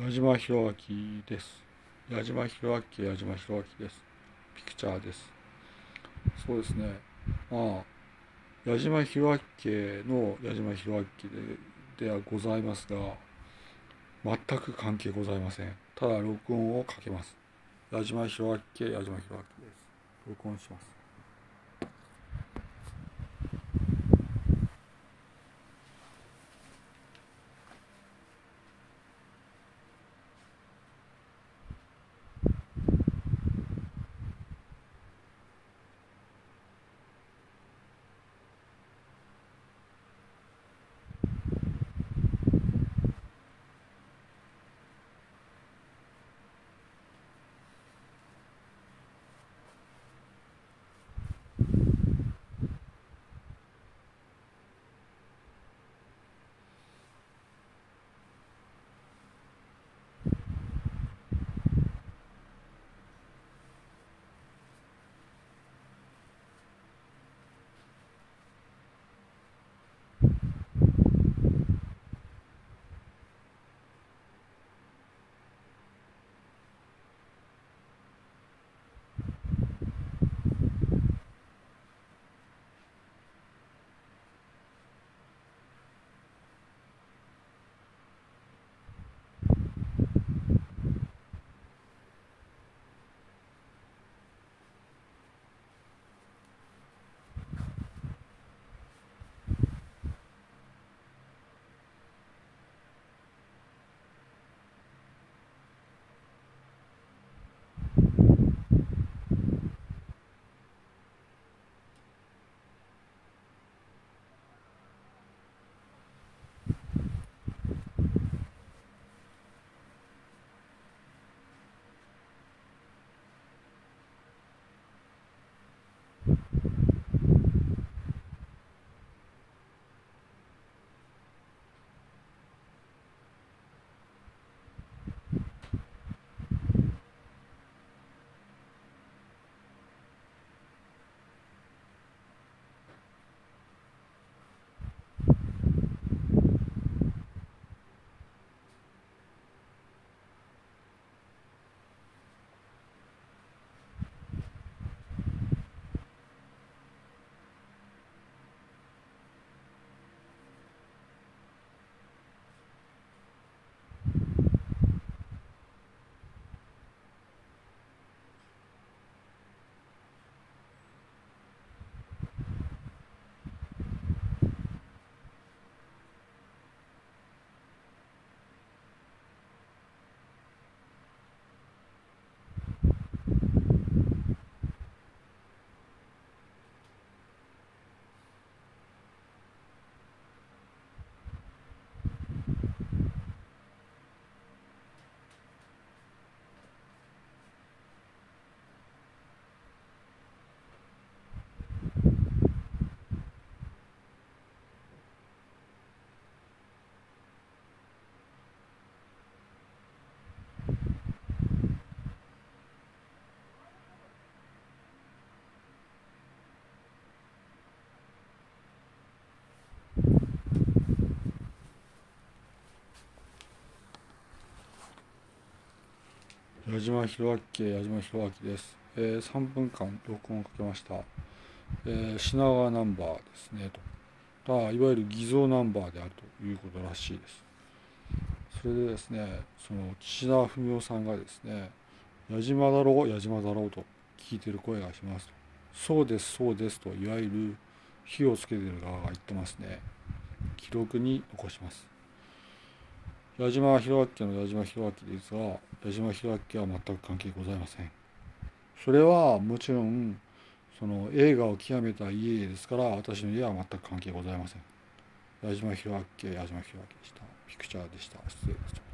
矢島博明です。矢島博明、矢島博明です。ピクチャーです。そうですね。まあ、矢島博明の矢島博明でではございますが、全く関係ございません。ただ、録音をかけます。矢島博明、矢島博明です。録音します。矢島博明、矢島博明です。えー、3分間録音をかけました。えー、品川ナンバーですねと。だいわゆる偽造ナンバーであるということらしいです。それでですね、その岸田文雄さんがですね、矢島だろう、矢島だろうと聞いてる声がしますと。そうです、そうですと、いわゆる火をつけてる側が言ってますね。記録に残します。矢島弘明の矢島弘明ですが、矢島弘明は全く関係ございません。それはもちろん、その映画を極めた家ですから、私の家は全く関係ございません。矢島弘明、矢島弘明でした。ピクチャーでした。失礼です。